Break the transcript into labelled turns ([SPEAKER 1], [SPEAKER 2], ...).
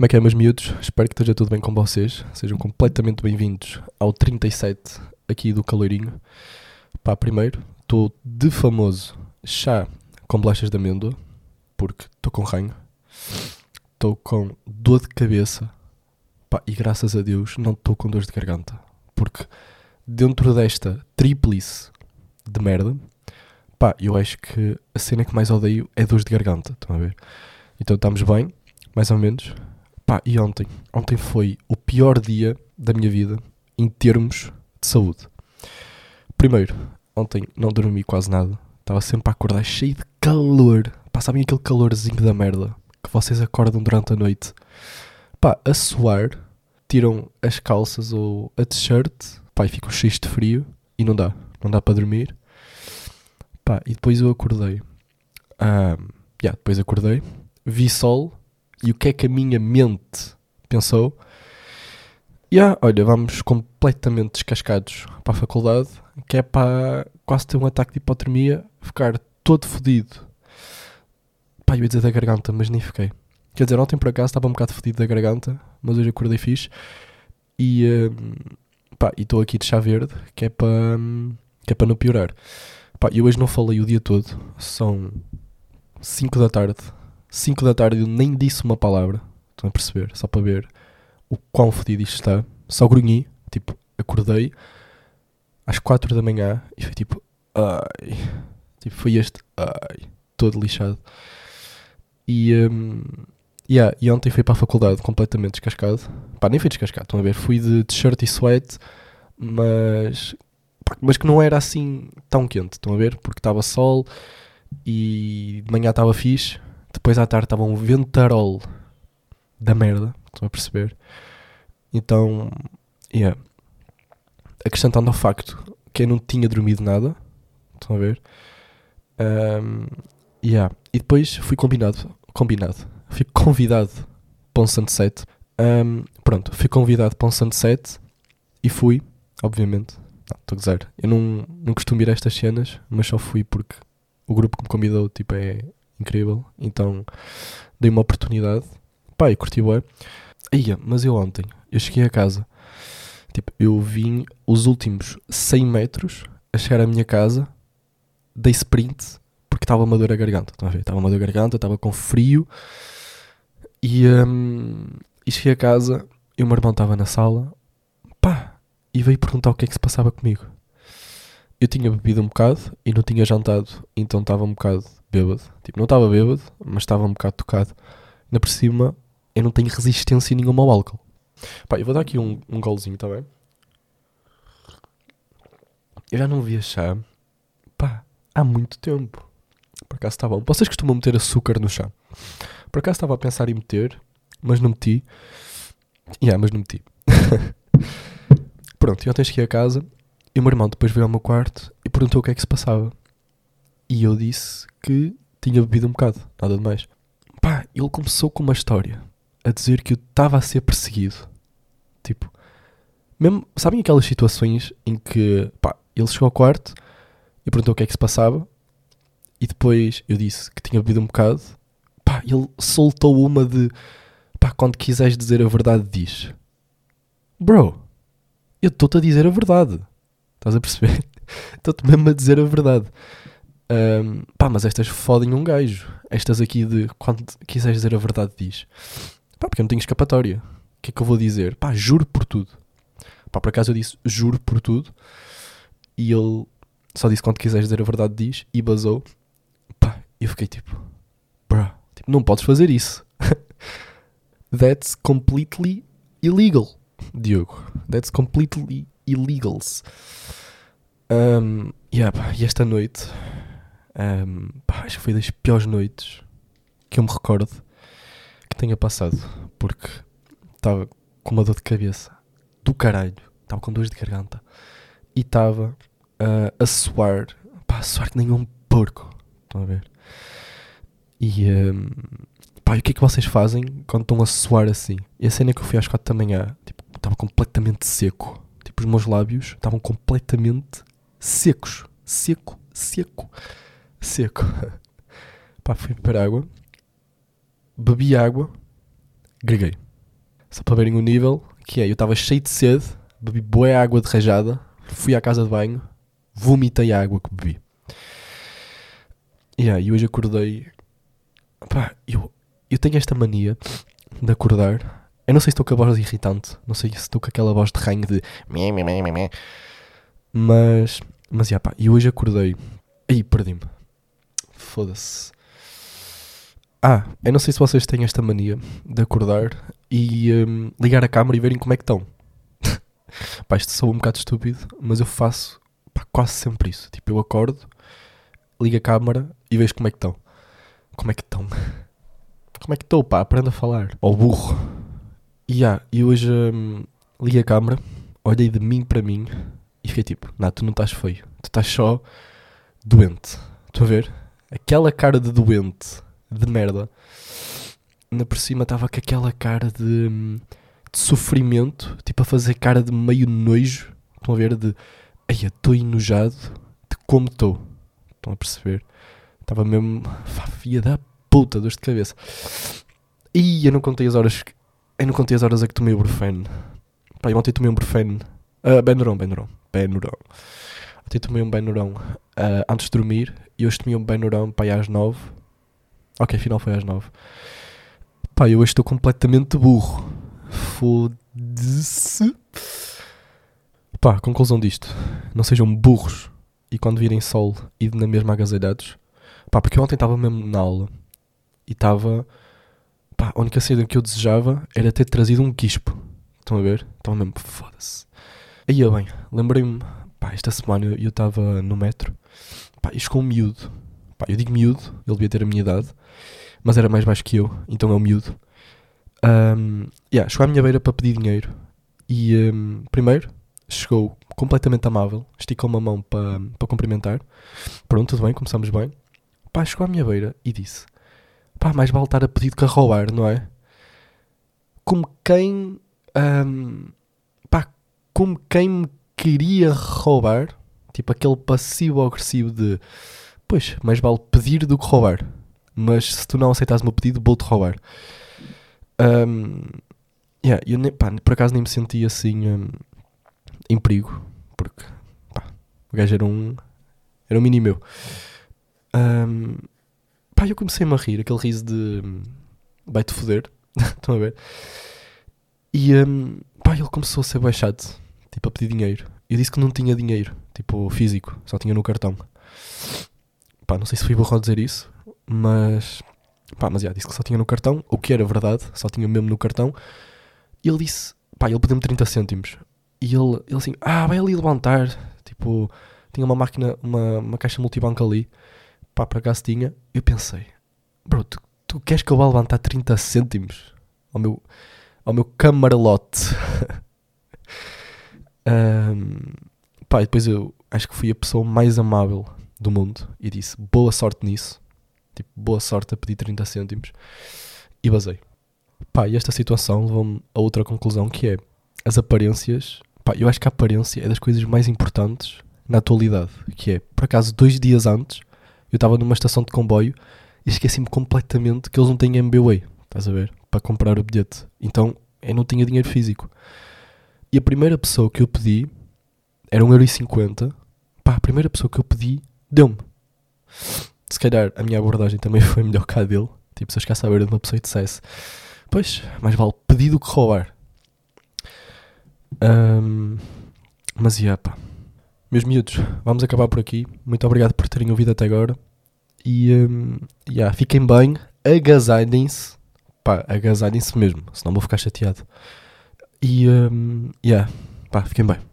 [SPEAKER 1] Como é que é, meus miúdos? Espero que esteja tudo bem com vocês. Sejam completamente bem-vindos ao 37 aqui do Caloirinho. Pá, primeiro, estou de famoso chá com bolachas de amêndoa, porque estou com ranho. Estou com dor de cabeça. Pá, e graças a Deus não estou com dor de garganta. Porque dentro desta tríplice de merda, pá, eu acho que a cena que mais odeio é dor de garganta. Estão a ver? Então estamos bem, mais ou menos. Pá, e ontem? Ontem foi o pior dia da minha vida em termos de saúde. Primeiro, ontem não dormi quase nada. Estava sempre a acordar cheio de calor. Pá, sabem aquele calorzinho da merda que vocês acordam durante a noite? Pá, a suar, tiram as calças ou a t-shirt, pá, e ficam cheios de frio e não dá. Não dá para dormir. Pá, e depois eu acordei. Ah, yeah, depois acordei, vi sol e o que é que a minha mente pensou? E yeah, olha, vamos completamente descascados para a faculdade, que é para quase ter um ataque de hipotermia, ficar todo fodido. Pá, eu ia dizer da garganta, mas nem fiquei. Quer dizer, ontem por acaso estava um bocado fodido da garganta, mas hoje acordei fixe. E e estou aqui de chá verde, que é para hum, que é para não piorar. Pá, eu hoje não falei o dia todo, são 5 da tarde. 5 da tarde eu nem disse uma palavra, estão a perceber? Só para ver o quão fodido isto está. Só grunhi, tipo, acordei às 4 da manhã e foi tipo, ai, tipo, foi este, ai, todo lixado. E, um, yeah, e ontem fui para a faculdade completamente descascado. Pá, nem fui descascado, estão a ver? Fui de t-shirt e sweat, mas, mas que não era assim tão quente, estão a ver? Porque estava sol e de manhã estava fixe, depois à tarde estava um ventarol da merda, estão a perceber? Então, yeah. Acrescentando ao facto que eu não tinha dormido nada, estão a ver? Um, yeah. E depois fui combinado, combinado, fui convidado para um sunset. Um, pronto, fui convidado para um sunset e fui, obviamente. Estou a dizer, eu não, não costumo ir a estas cenas, mas só fui porque o grupo que me convidou tipo, é incrível. Então dei uma oportunidade. E curti bem. Ia, mas eu ontem, eu cheguei a casa, tipo, eu vim os últimos 100 metros a chegar à minha casa, dei sprint, porque estava uma dor a garganta, estão a ver? Estava uma dor a garganta, estava com frio, e, hum, e cheguei a casa, e o meu irmão estava na sala, pá, e veio perguntar o que é que se passava comigo. Eu tinha bebido um bocado e não tinha jantado, então estava um bocado bêbado. Tipo, não estava bêbado, mas estava um bocado tocado. Ainda por cima, eu não tenho resistência nenhuma ao álcool. Pá, eu vou dar aqui um, um golzinho, tá bem? Eu já não via chá, pá, há muito tempo. Por acaso está bom. Vocês costumam meter açúcar no chá? Por acaso estava a pensar em meter, mas não meti. Yeah, mas não meti. Pronto, eu ontem cheguei a casa e o meu irmão depois veio ao meu quarto e perguntou o que é que se passava. E eu disse que tinha bebido um bocado, nada de mais. Pá, ele começou com uma história a dizer que eu estava a ser perseguido. Tipo, mesmo, sabem aquelas situações em que, pá, ele chegou ao quarto e perguntou o que é que se passava e depois eu disse que tinha bebido um bocado. Pá, ele soltou uma de, pá, quando quiseres dizer a verdade, diz. Bro, eu estou-te a dizer a verdade. Estás a perceber? Estou-te mesmo a dizer a verdade. Um, pá, mas estas fodem um gajo. Estas aqui de quando quiseres dizer a verdade, diz. Pá, porque eu não tenho escapatória. O que é que eu vou dizer? Pá, juro por tudo. Pá, por acaso eu disse juro por tudo. E ele só disse quando quiseres dizer a verdade, diz. E basou. Pá, eu fiquei tipo, bruh, tipo, não podes fazer isso. That's completely illegal, Diogo. That's completely illegals. Um, yeah, pá, e esta noite, um, pá, acho que foi das piores noites que eu me recordo que tenha passado, porque estava com uma dor de cabeça do caralho, estava com dores de garganta e estava uh, a suar, pá, a suar que nem um porco, estão a ver? E, um, pá, e o que é que vocês fazem quando estão a suar assim? E a cena que eu fui às 4 da manhã, tipo, estava completamente seco, os meus lábios estavam completamente secos, seco, seco, seco. Pá, fui beber água, bebi água, greguei. Só para verem o nível, que é, eu estava cheio de sede, bebi boa água de rajada, fui à casa de banho, vomitei a água que bebi. Yeah, e hoje acordei. Pá, eu, eu tenho esta mania de acordar. Eu não sei se estou com a voz irritante, não sei se estou com aquela voz de ranho de. Mas. Mas, yeah, pá, e hoje acordei. Aí, perdi-me. Foda-se. Ah, eu não sei se vocês têm esta mania de acordar e um, ligar a câmera e verem como é que estão. pá, isto sou um bocado estúpido, mas eu faço pá, quase sempre isso. Tipo, eu acordo, ligo a câmera e vejo como é que estão. Como é que estão? Como é que estou, pá? Aprenda a falar. Ao burro. Yeah, e hoje um, liguei a câmera, olhei de mim para mim e fiquei tipo, não, tu não estás feio. Tu estás só doente. Estou a ver? Aquela cara de doente, de merda. Ainda por cima estava com aquela cara de, de, sofrimento, tipo a fazer cara de meio nojo. Estão a ver? De, ai, estou enojado de como estou. Estão a perceber? Estava mesmo, filha da puta, dor de cabeça. E eu não contei as horas, eu não contei as horas a que tomei o Brufen. Pá, eu ontem tomei um Brufen, uh, Benuron, Benuron, Benuron. Ontem tomei um Benuron uh, antes de dormir e hoje tomei um Benuron ir às 9. Ok, afinal foi às 9. Pá, eu hoje estou completamente burro. Foda-se. Pá, conclusão disto. Não sejam burros e quando virem sol e na mesma agasalhados. Pá, porque eu ontem estava mesmo na aula e estava. Pá, a única cena que eu desejava era ter trazido um quispo. Estão a ver? Estava mesmo, foda-se. Aí eu bem, lembrei-me, pá, esta semana eu estava no metro, pá, e chegou um miúdo. Pá, eu digo miúdo, ele devia ter a minha idade, mas era mais baixo que eu, então é um miúdo. Um, yeah, chegou à minha beira para pedir dinheiro e um, primeiro chegou completamente amável, esticou uma mão para, para cumprimentar. Pronto, tudo bem, começamos bem. Pá, chegou à minha beira e disse: Pá, mais vale estar a pedir do que a roubar, não é? Como quem. Um, pá, como quem me queria roubar. Tipo aquele passivo-agressivo de. Pois, mais vale pedir do que roubar. Mas se tu não aceitas o meu pedido, vou-te roubar. Um, yeah, eu nem, pá, por acaso nem me senti assim um, em perigo. Porque pá, o gajo era um. Era um mini meu. Um, pá, eu comecei-me a rir, aquele riso de vai-te foder, estão a ver? E um, pá, ele começou a ser baixado, tipo a pedir dinheiro. Eu disse que não tinha dinheiro, tipo físico, só tinha no cartão. Pá, não sei se fui burro ao dizer isso, mas pá, mas já, disse que só tinha no cartão, o que era verdade, só tinha mesmo no cartão. E ele disse, pá, ele pediu-me 30 cêntimos. E ele, ele assim, ah, vai ali levantar, tipo, tinha uma máquina, uma, uma caixa multibanco ali pá, por acaso tinha, eu pensei, bro, tu, tu queres que eu vá levantar 30 cêntimos ao meu, ao meu camarote? um, pá, e depois eu acho que fui a pessoa mais amável do mundo e disse boa sorte nisso, tipo, boa sorte a pedir 30 cêntimos e basei. Pá, e esta situação levou-me a outra conclusão que é as aparências. Pá, eu acho que a aparência é das coisas mais importantes na atualidade. Que é, por acaso, dois dias antes, eu estava numa estação de comboio e esqueci-me completamente que eles não têm MBWay, estás a ver? Para comprar o bilhete. Então eu não tinha dinheiro físico. E a primeira pessoa que eu pedi era 1,50€. Pá, a primeira pessoa que eu pedi deu-me. Se calhar a minha abordagem também foi melhor que a dele. Tipo, se eu chegasse à beira de uma pessoa e dissesse: Pois, mais vale pedir do que roubar. Um, mas ia, yeah, pá. Meus miúdos, vamos acabar por aqui. Muito obrigado por terem ouvido até agora. E um, yeah, fiquem bem, agasalhem-se. Pá, agasalhem-se mesmo, senão vou ficar chateado. E um, yeah, pá, fiquem bem.